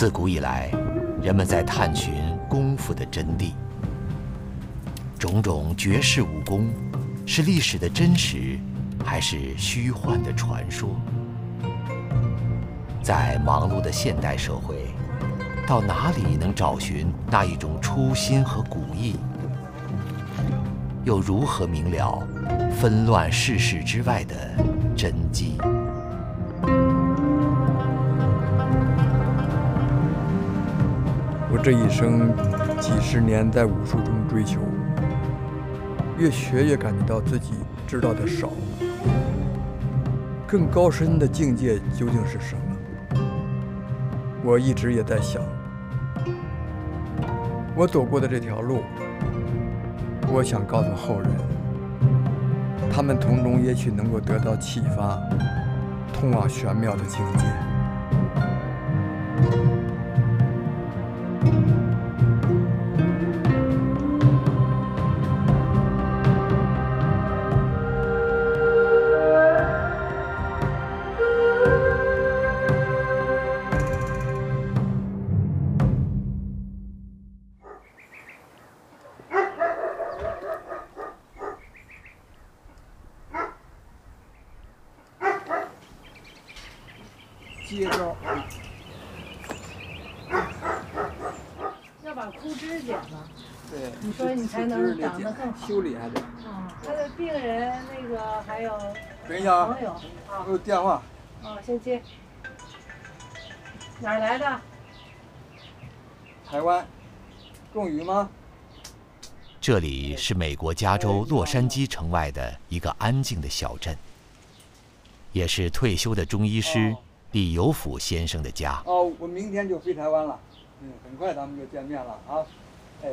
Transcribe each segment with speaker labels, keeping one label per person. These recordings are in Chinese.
Speaker 1: 自古以来，人们在探寻功夫的真谛。种种绝世武功，是历史的真实，还是虚幻的传说？在忙碌的现代社会，到哪里能找寻那一种初心和古意？又如何明了纷乱世事之外的真迹？
Speaker 2: 我这一生几十年在武术中追求，越学越感觉到自己知道的少。更高深的境界究竟是什么？我一直也在想。我走过的这条路，我想告诉后人，他们从中也许能够得到启发，通往玄妙的境界。
Speaker 3: 修理还得。
Speaker 4: 啊。他的病人那个还有
Speaker 3: 等一下啊
Speaker 4: 朋，友啊
Speaker 3: 我有电话。
Speaker 4: 啊，先接。哪儿来的？
Speaker 3: 台湾，种鱼吗？
Speaker 1: 这里是美国加州洛杉矶城外的一个安静的小镇，也是退休的中医师李有甫先生的家。
Speaker 3: 哦，我明天就飞台湾了。嗯，很快咱们就见面了啊。哎，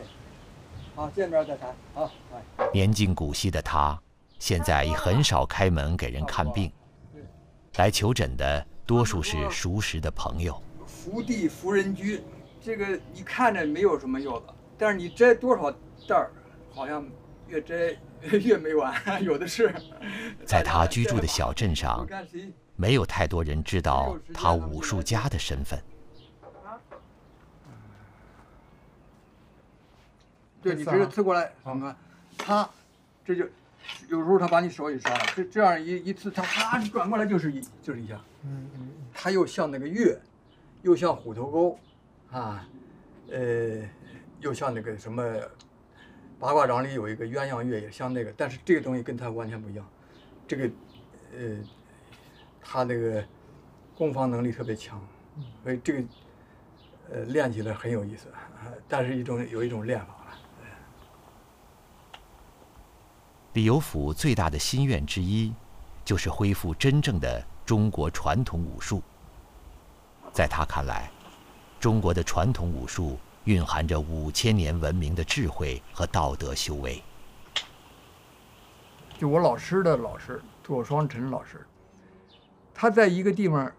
Speaker 3: 好，见面再谈。好，哎。
Speaker 1: 年近古稀的他，现在已很少开门给人看病，来求诊的多数是熟识的朋友。
Speaker 3: 福地福人居，这个你看着没有什么用的，但是你摘多少袋儿，好像越摘越没完，有的是。
Speaker 1: 在他居住的 小镇上没有太多人知道他武术家的身份。
Speaker 3: 对你直接刺过来，你看，他这就有时候他把你手也伤了，这这样一一刺，他啪转过来就是一就是一下，
Speaker 2: 嗯嗯
Speaker 3: 他又像那个月，又像虎头钩，啊，呃，又像那个什么八卦掌里有一个鸳鸯月，也像那个，但是这个东西跟他完全不一样，这个呃，他那个攻防能力特别强，所以这个呃练起来很有意思，啊但是一种有一种练法了。
Speaker 1: 李有甫最大的心愿之一，就是恢复真正的中国传统武术。在他看来，中国的传统武术蕴含着五千年文明的智慧和道德修为。
Speaker 2: 就我老师的老师左双臣老师，他在一个地方，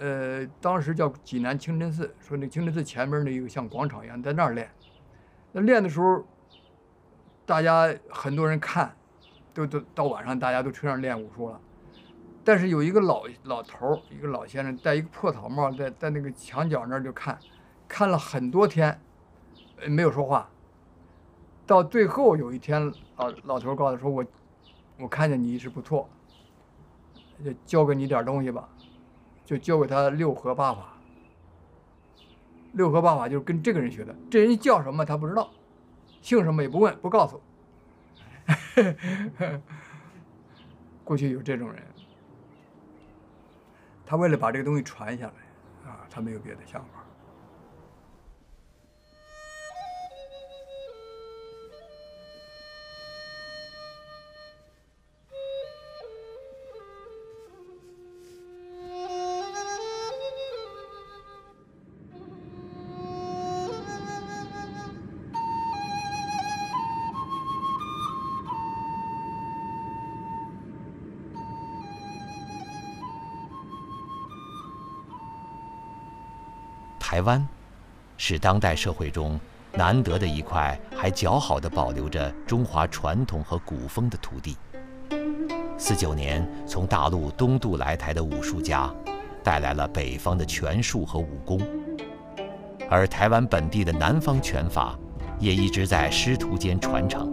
Speaker 2: 呃，当时叫济南清真寺，说那清真寺前面那有像广场一样，在那儿练。那练的时候，大家很多人看，都都到晚上大家都车上练武术了。但是有一个老老头儿，一个老先生，戴一个破草帽，在在那个墙角那儿就看，看了很多天，没有说话。到最后有一天，老老头告诉说：“我我看见你一直不错，就教给你点东西吧，就教给他六合八法。六合八法就是跟这个人学的，这人叫什么他不知道，姓什么也不问，不告诉。过去有这种人，他为了把这个东西传下来，啊，他没有别的想法。
Speaker 1: 湾是当代社会中难得的一块还较好的保留着中华传统和古风的土地。四九年从大陆东渡来台的武术家，带来了北方的拳术和武功。而台湾本地的南方拳法也一直在师徒间传承。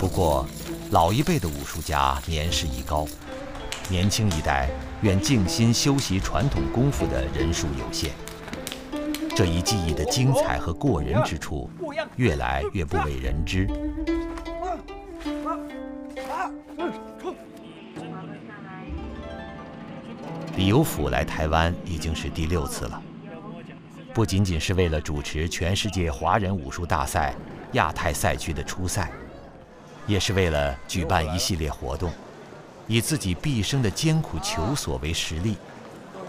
Speaker 1: 不过，老一辈的武术家年事已高，年轻一代愿静心修习传统功夫的人数有限。这一技艺的精彩和过人之处，越来越不为人知。李有甫来台湾已经是第六次了，不仅仅是为了主持全世界华人武术大赛亚太赛区的初赛，也是为了举办一系列活动，以自己毕生的艰苦求索为实例。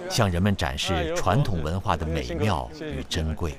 Speaker 1: 向人们展示传统文化的美妙与珍贵。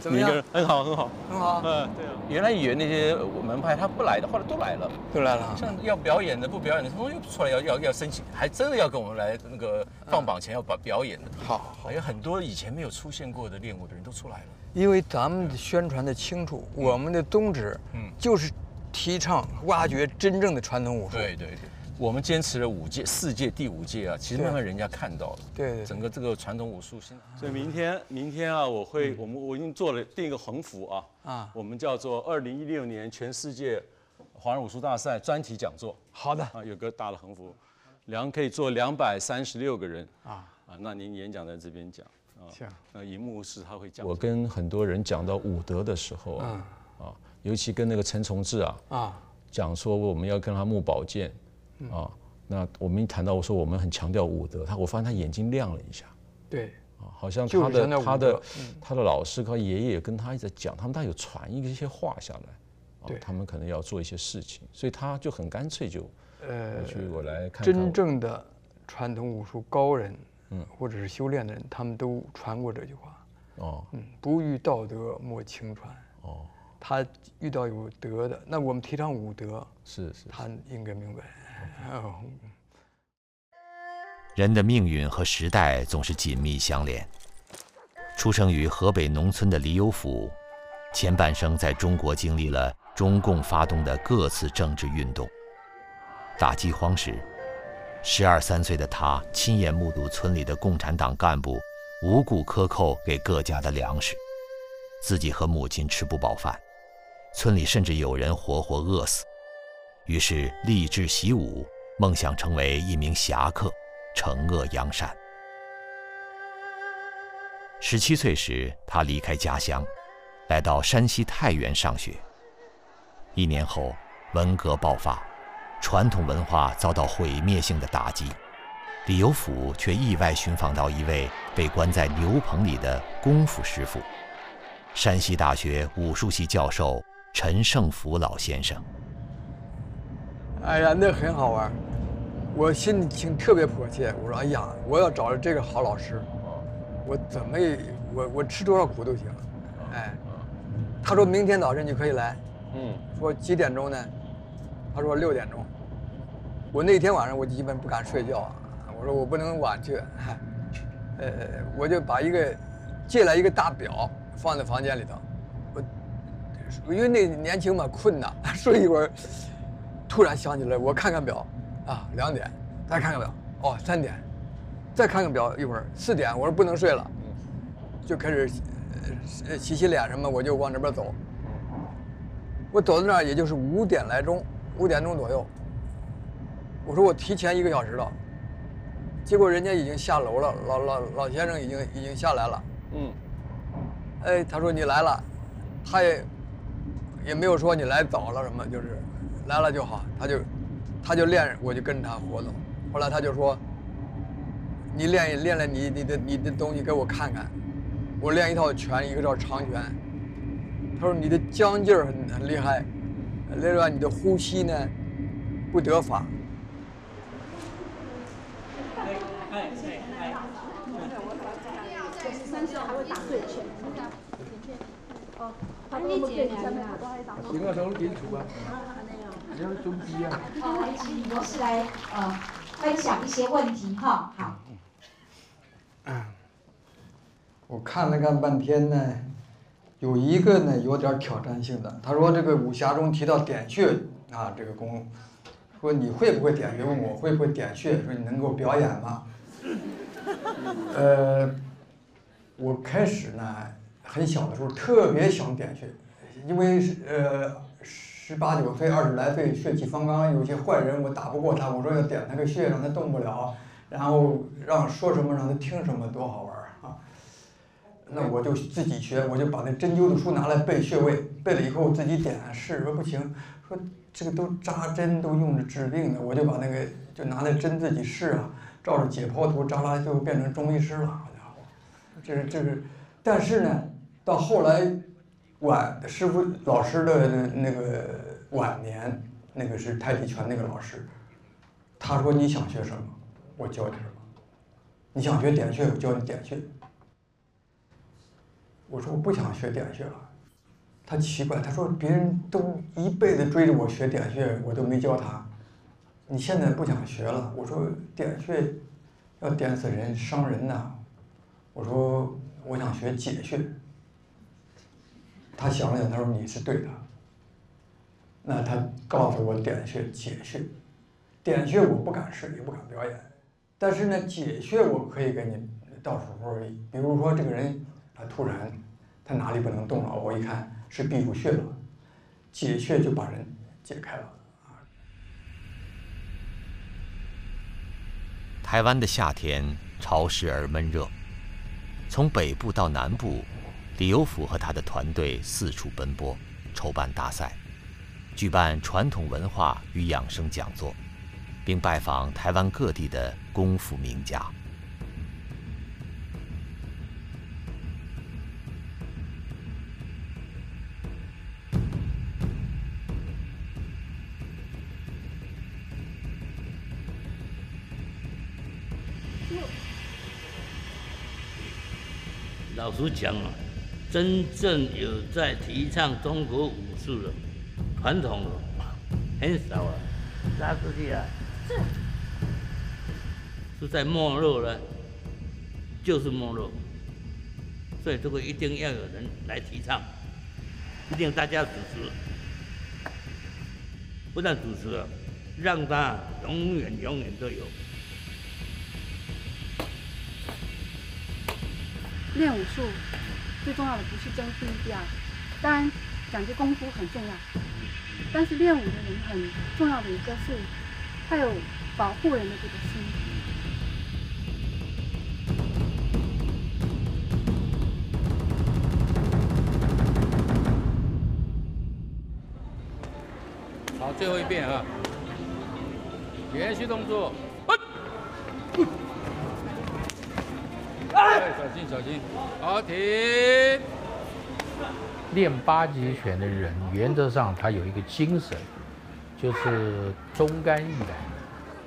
Speaker 3: 怎么样？
Speaker 5: 很好，很好，
Speaker 3: 很好。
Speaker 5: 嗯，对啊。原来以为那些门派他不来的，后来都来了，
Speaker 3: 都来了。
Speaker 5: 像要表演的、不表演的，他们又出来要要要申请，还真的要跟我们来那个放榜前要把表演的。
Speaker 3: 好，好
Speaker 5: 有很多以前没有出现过的练武的人都出来了。
Speaker 3: 因为咱们宣传的清楚，我们的宗旨，嗯，就是提倡挖掘真正的传统武术。
Speaker 5: 对对对。我们坚持了五届、四届、第五届啊，其实慢慢人家看到了，
Speaker 3: 对，
Speaker 5: 整个这个传统武术现
Speaker 6: 在。所以明天，明天啊，我会，我们我已经做了定一个横幅啊，啊，我们叫做二零一六年全世界华人武术大赛专题讲座。
Speaker 3: 好的，
Speaker 6: 啊，有个大的横幅，两可以坐两百三十六个人。啊。啊，那您演讲在这边讲
Speaker 3: 啊，行，
Speaker 6: 那荧幕是他会讲。我跟很多人讲到武德的时候啊，啊，尤其跟那个陈崇志啊啊，讲说我们要跟他募宝剑。啊，那我们一谈到我说我们很强调武德，他我发现他眼睛亮了一下，
Speaker 3: 对，
Speaker 6: 啊，好像他的他的他的老师和爷爷跟他一直讲，他们他有传一些话下来，
Speaker 3: 对，
Speaker 6: 他们可能要做一些事情，所以他就很干脆就，呃，去我来看
Speaker 3: 真正的传统武术高人，嗯，或者是修炼的人，他们都传过这句话，哦，嗯，不遇道德莫轻传，哦，他遇到有德的，那我们提倡武德，
Speaker 6: 是是，
Speaker 3: 他应该明白。
Speaker 1: 人的命运和时代总是紧密相连。出生于河北农村的李有甫，前半生在中国经历了中共发动的各次政治运动。大饥荒时，十二三岁的他亲眼目睹村里的共产党干部无故克扣给各家的粮食，自己和母亲吃不饱饭，村里甚至有人活活饿死。于是立志习武，梦想成为一名侠客，惩恶扬善。十七岁时，他离开家乡，来到山西太原上学。一年后，文革爆发，传统文化遭到毁灭性的打击。李有甫却意外寻访到一位被关在牛棚里的功夫师傅——山西大学武术系教授陈胜福老先生。
Speaker 3: 哎呀，那很好玩，我心里情特别迫切。我说：“哎呀，我要找这个好老师，我怎么我我吃多少苦都行。”哎，他说明天早晨你可以来。嗯。说几点钟呢？他说六点钟。我那天晚上我基本不敢睡觉啊。我说我不能晚去。呃，我就把一个借来一个大表放在房间里头。我因为那年轻嘛，困呐，睡一会儿。突然想起来，我看看表，啊，两点，再看看表，哦，三点，再看看表，一会儿四点，我说不能睡了，就开始洗洗脸什么，我就往那边走。我走到那儿也就是五点来钟，五点钟左右。我说我提前一个小时了，结果人家已经下楼了，老老老先生已经已经下来了。嗯。哎，他说你来了，他也也没有说你来早了什么，就是。来了就好，他就，他就练，我就跟着他活动。后来他就说：“你练练练你你的你的东西给我看看。”我练一套拳，一个叫长拳。他说：“你的僵劲儿很很厉害，另外你的呼吸呢不得法。”
Speaker 7: 哦，他理解了。
Speaker 2: 行啊，都基础啊。
Speaker 7: 好，来请女博士来呃分享一些问题哈。好。嗯，
Speaker 3: 我看了看半天呢，有一个呢有点挑战性的。他说这个武侠中提到点穴啊，这个功，说你会不会点穴？问我会不会点穴？说你能够表演吗？呃，我开始呢，很小的时候特别想点穴，因为是呃十八九岁、二十来岁，血气方刚，有些坏人我打不过他，我说要点他个穴，让他动不了，然后让说什么让他听什么，多好玩啊！那我就自己学，我就把那针灸的书拿来背穴位，背了以后自己点试，说不行，说这个都扎针都用着治病的，我就把那个就拿那针自己试啊。照着解剖图扎拉就变成中医师了，好家伙，这是这是，但是呢，到后来晚师傅老师的那个晚年，那个是太极拳那个老师，他说你想学什么，我教你什么，你想学点穴，我教你点穴。我说我不想学点穴了，他奇怪，他说别人都一辈子追着我学点穴，我都没教他。你现在不想学了？我说点穴要点死人，伤人呐。我说我想学解穴。他想了想，他说你是对的。那他告诉我点穴解穴，点穴我不敢试，也不敢表演。但是呢，解穴我可以给你到时候，比如说这个人他突然他哪里不能动了，我一看是闭住穴了，解穴就把人解开了。
Speaker 1: 台湾的夏天潮湿而闷热，从北部到南部，李有福和他的团队四处奔波，筹办大赛，举办传统文化与养生讲座，并拜访台湾各地的功夫名家。
Speaker 8: 老师讲啊，真正有在提倡中国武术的传统很少啊，拉出去啊，是。是在没落了，就是没落，所以这个一定要有人来提倡，一定大家支持，不但支持了，让他永远永远都有。
Speaker 9: 练武术。最重要的不是争第一第二，当然讲究功夫很重要，但是练武的人很重要的一个是，他有保护人的这个心。
Speaker 10: 好，最后一遍啊，连续动作。小心，小心，好停。
Speaker 11: 练八极拳的人，原则上他有一个精神，就是忠肝义胆，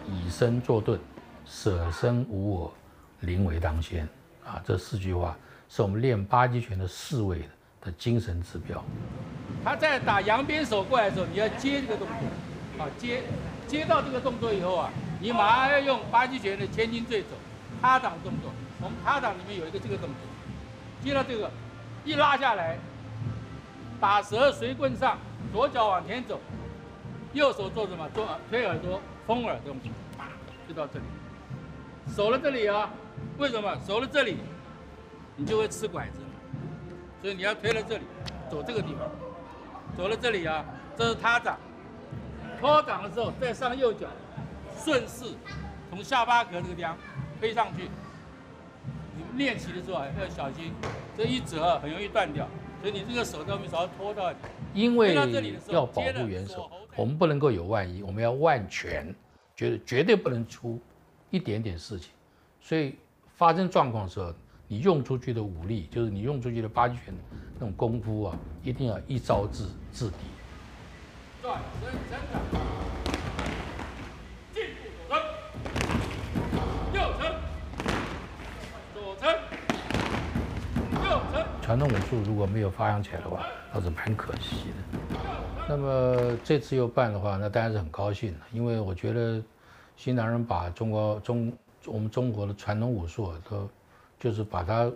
Speaker 11: 以身作盾，舍身无我，临危当先。啊，这四句话是我们练八极拳的四位的精神指标。
Speaker 10: 他在打扬鞭手过来的时候，你要接这个动作，啊，接，接到这个动作以后啊，你马上要用八极拳的千斤坠走，他挡动作。我们趴掌里面有一个这个动作，接到这个，一拉下来，打蛇随棍上，左脚往前走，右手做什么？做推耳朵、封耳动作，就到这里。守了这里啊，为什么？守了这里，你就会吃拐子，所以你要推了这里，走这个地方，走了这里啊，这是他掌，托掌的时候再上右脚，顺势从下巴壳这个地方推上去。你练习的时候要小心，这一折很容易断掉，所以你这个手都没少拖到。
Speaker 11: 因为要保护元首，我们不能够有万一，我们要万全，绝对绝对不能出一点点事情。所以发生状况的时候，你用出去的武力，就是你用出去的八极拳那种功夫啊，一定要一招制制敌。转传统武术如果没有发扬起来的话，倒是蛮可惜的。那么这次又办的话，那当然是很高兴了，因为我觉得新唐人把中国中我们中国的传统武术都就是把它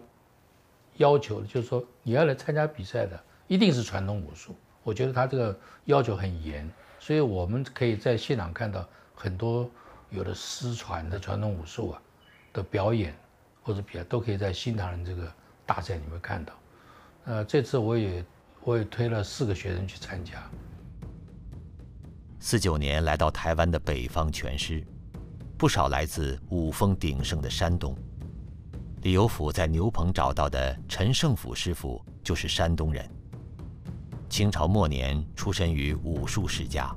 Speaker 11: 要求，就是说你要来参加比赛的一定是传统武术。我觉得他这个要求很严，所以我们可以在现场看到很多有的失传的传统武术啊的表演或者比赛，都可以在新唐人这个大赛里面看到。呃，这次我也我也推了四个学生去参加。
Speaker 1: 四九年来到台湾的北方拳师，不少来自武风鼎盛的山东。李有甫在牛棚找到的陈胜甫师傅就是山东人。清朝末年出身于武术世家，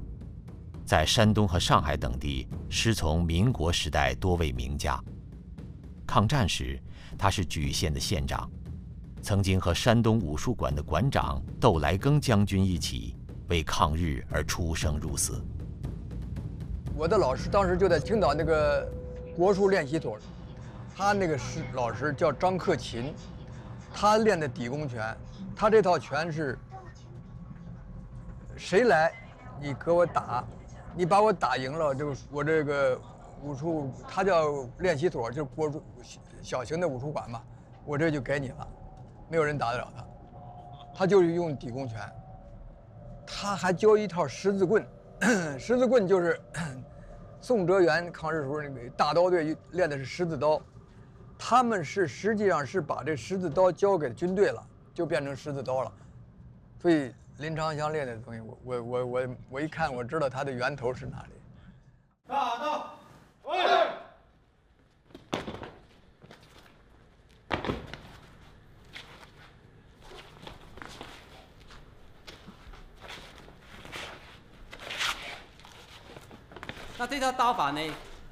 Speaker 1: 在山东和上海等地师从民国时代多位名家。抗战时，他是莒县的县长，曾经和山东武术馆的馆长窦来庚将军一起。为抗日而出生入死。
Speaker 3: 我的老师当时就在青岛那个国术练习所，他那个师老师叫张克勤，他练的底功拳，他这套拳是，谁来，你给我打，你把我打赢了，就我这个武术，他叫练习所，就是国术小型的武术馆嘛，我这就给你了，没有人打得了他，他就是用底功拳。他还教一套十字棍，十字棍就是 宋哲元抗日时候那个大刀队练的是十字刀，他们是实际上是把这十字刀交给军队了，就变成十字刀了。所以林长祥练的东西，我我我我我一看，我知道他的源头是哪里。大刀，
Speaker 12: 那这套刀法呢？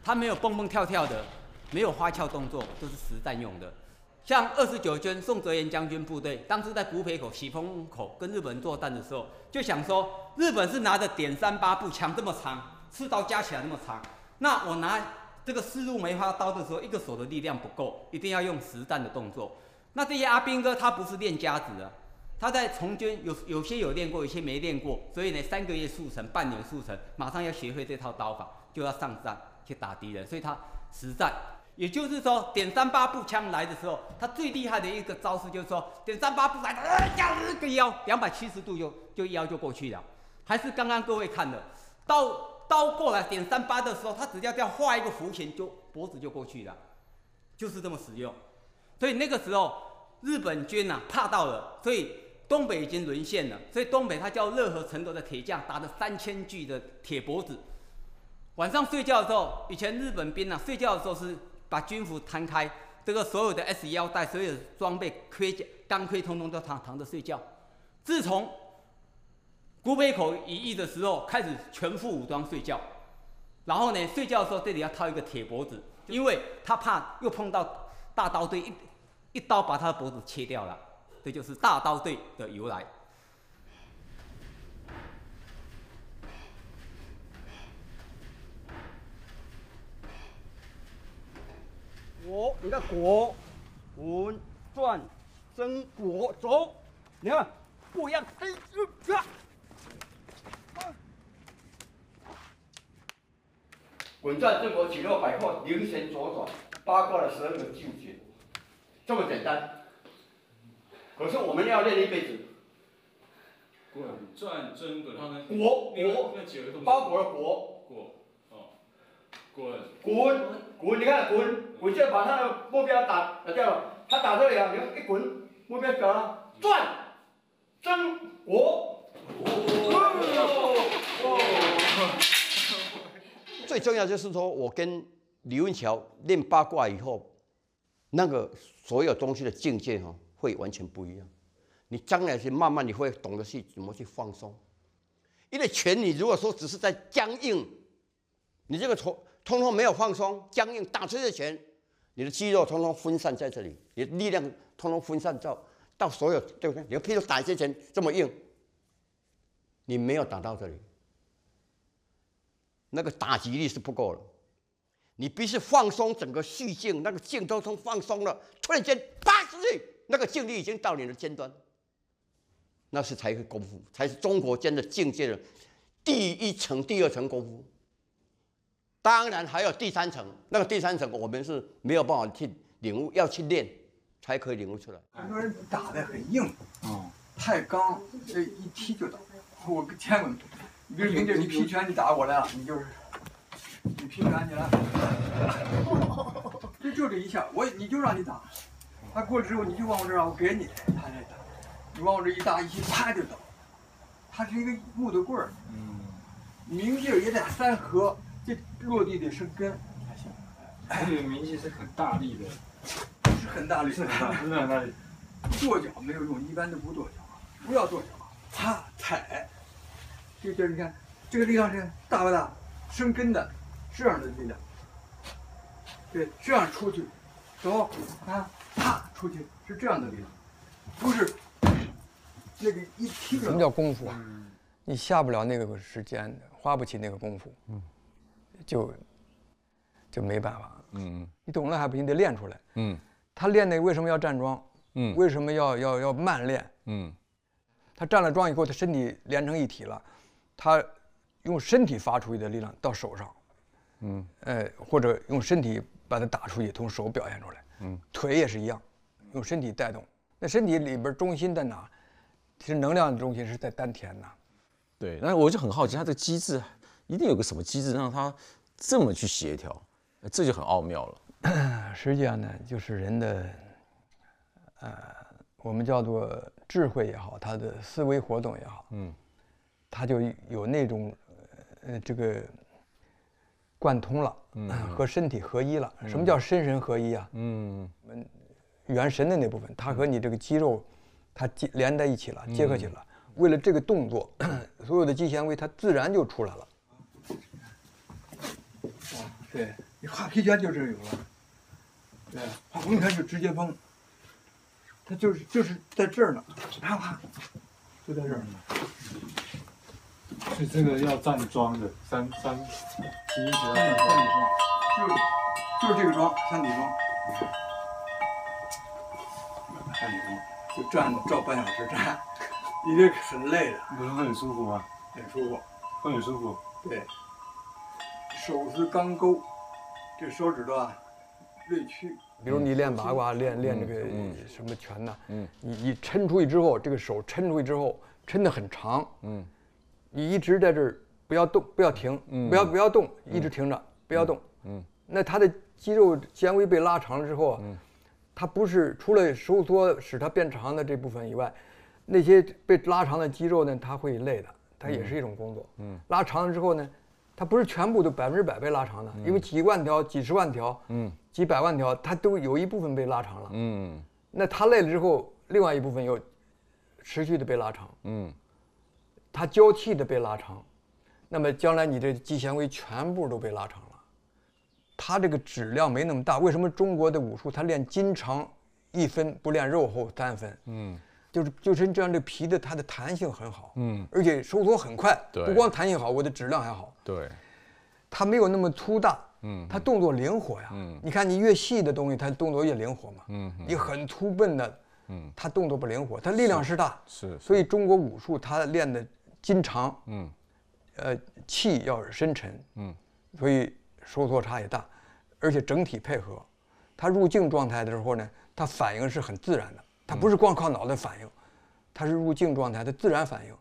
Speaker 12: 它没有蹦蹦跳跳的，没有花俏动作，都是实战用的。像二十九军宋哲元将军部队，当时在古北口、喜峰口跟日本人作战的时候，就想说，日本是拿着点三八步枪这么长，刺刀加起来那么长，那我拿这个四路梅花刀的时候，一个手的力量不够，一定要用实战的动作。那这些阿兵哥他不是练家子的。他在从军有有些有练过，有些没练过，所以呢，三个月速成，半年速成，马上要学会这套刀法，就要上战去打敌人。所以他实战，也就是说，点三八步枪来的时候，他最厉害的一个招式就是说，点三八步来，呃，呀，一个腰，两百七十度就就腰就过去了。还是刚刚各位看的，刀刀过来点三八的时候，他只要这样画一个弧形，就脖子就过去了，就是这么实用。所以那个时候日本军呐怕到了，所以。东北已经沦陷了，所以东北他叫热河城头的铁匠打着三千具的铁脖子。晚上睡觉的时候，以前日本兵啊睡觉的时候是把军服摊开，这个所有的 S 腰带、所有的装备、盔甲、钢盔，通通都躺躺着睡觉。自从古北口一役的时候，开始全副武装睡觉。然后呢，睡觉的时候这里要套一个铁脖子，因为他怕又碰到大刀队一一刀把他的脖子切掉了。这就是大刀队的由来。
Speaker 13: 我，你看国，滚转真果走，你看不一样，哎，呀，滚转正果起落摆阔，灵旋左转，八卦的十二个旧诀，这么简单。可是我们要练一辈子。
Speaker 6: 滚转真滚，它呢？
Speaker 13: 国国，包裹的国。
Speaker 6: 国，哦，滚。
Speaker 13: 滚滚，你看滚，滚就把他的目标打打掉了。他打这里啊，你看一滚，目标掉了。转，真国。最重要就是说我跟李文桥练八卦以后，那个所有东西的境界哈。会完全不一样，你将来是慢慢你会懂得去怎么去放松，因为拳你如果说只是在僵硬，你这个通通通没有放松，僵硬打出去的拳，你的肌肉通通分散在这里，你的力量通通分散到到所有对不对？你譬如打一些拳这么硬，你没有打到这里，那个打击力是不够了，你必须放松整个虚劲，那个劲都通放松了，突然间啪出去。那个境力已经到你的尖端，那是才会功夫，才是中国间的境界的第一层、第二层功夫。当然还有第三层，那个第三层我们是没有办法去领悟，要去练才可以领悟出来。
Speaker 3: 很多人打的很硬，啊，太刚，这一踢就倒。我见过，你比如林姐，你劈拳你打过来了，你就是，你劈拳你来。
Speaker 14: 这就这一下，我你就让你打，他过了之后你就往我这儿，我给你，他再打，你往我这一搭一起，啪就倒。它是一个木头棍儿，嗯，明镜儿也得三合，这落地得生根。还
Speaker 15: 行，这个明镜是很大力的，
Speaker 14: 是很大力，
Speaker 15: 是很大，是很大力。
Speaker 14: 跺脚没有用，一般都不跺脚，不要跺脚，啪踩。这这你看，这个力量是大不大？生根的，这样的力量。对，这样出去，走，啊，啪出去，是这样的力量，不是。那个一踢，
Speaker 3: 什么叫功夫啊？你下不了那个时间，花不起那个功夫，嗯，就就没办法。嗯，你懂了还不行，得练出来。嗯，他练那个为什么要站桩？嗯，为什么要要要慢练？嗯，他站了桩以后，他身体连成一体了，他用身体发出去的力量到手上，嗯，哎，或者用身体把它打出去，从手表现出来。嗯，腿也是一样，用身体带动。那身体里边中心在哪？其实能量的中心是在丹田呐，
Speaker 6: 对。那我就很好奇，它的机制一定有个什么机制让它这么去协调，这就很奥妙了。
Speaker 3: 实际上呢，就是人的，呃，我们叫做智慧也好，他的思维活动也好，嗯，他就有那种呃这个贯通了，嗯，和身体合一了。什么叫身神合一啊？嗯，元神的那部分，它和你这个肌肉。它接连在一起了，结合起来。为了这个动作，所有的肌纤维它自然就出来了。
Speaker 14: 啊，对，你画皮圈就这有了。对，画绷拳就直接绷。它就是就是在这儿呢，啪啪，就在这儿呢。
Speaker 15: 是这个要站桩的，三三第一节。
Speaker 14: 三底桩，就是就是这个桩，三底桩。山底桩。就站照半小时站，你这很累的。
Speaker 15: 不是很舒服吗？
Speaker 14: 很舒服，
Speaker 15: 会很舒服。
Speaker 14: 对，手是钢钩，这手指头啊锐去。
Speaker 3: 比如你练八卦，练练这个什么拳呐，嗯，你你抻出去之后，这个手抻出去之后，抻得很长，嗯，你一直在这儿不要动，不要停，不要不要动，一直停着，不要动，嗯，那他的肌肉纤维被拉长了之后啊。它不是除了收缩使它变长的这部分以外，那些被拉长的肌肉呢，它会累的，它也是一种工作。嗯，拉长了之后呢，它不是全部都百分之百被拉长的，因为几万条、几十万条、嗯，几百万条，它都有一部分被拉长了。嗯，那它累了之后，另外一部分又持续的被拉长。嗯，它交替的被拉长，那么将来你的肌纤维全部都被拉长了。它这个质量没那么大，为什么中国的武术它练筋长一分，不练肉厚三分？嗯，就是就是这样，的皮的它的弹性很好，嗯，而且收缩很快，不光弹性好，我的质量还好。
Speaker 6: 对，
Speaker 3: 它没有那么粗大，嗯，它动作灵活呀。嗯，你看你越细的东西，它动作越灵活嘛。嗯，你很粗笨的，嗯，它动作不灵活，它力量是大。
Speaker 6: 是，
Speaker 3: 所以中国武术它练的筋长，嗯，呃，气要深沉，嗯，所以收缩差也大。而且整体配合，他入静状态的时候呢，他反应是很自然的，他不是光靠脑袋反应，他是入静状态，的自然反应。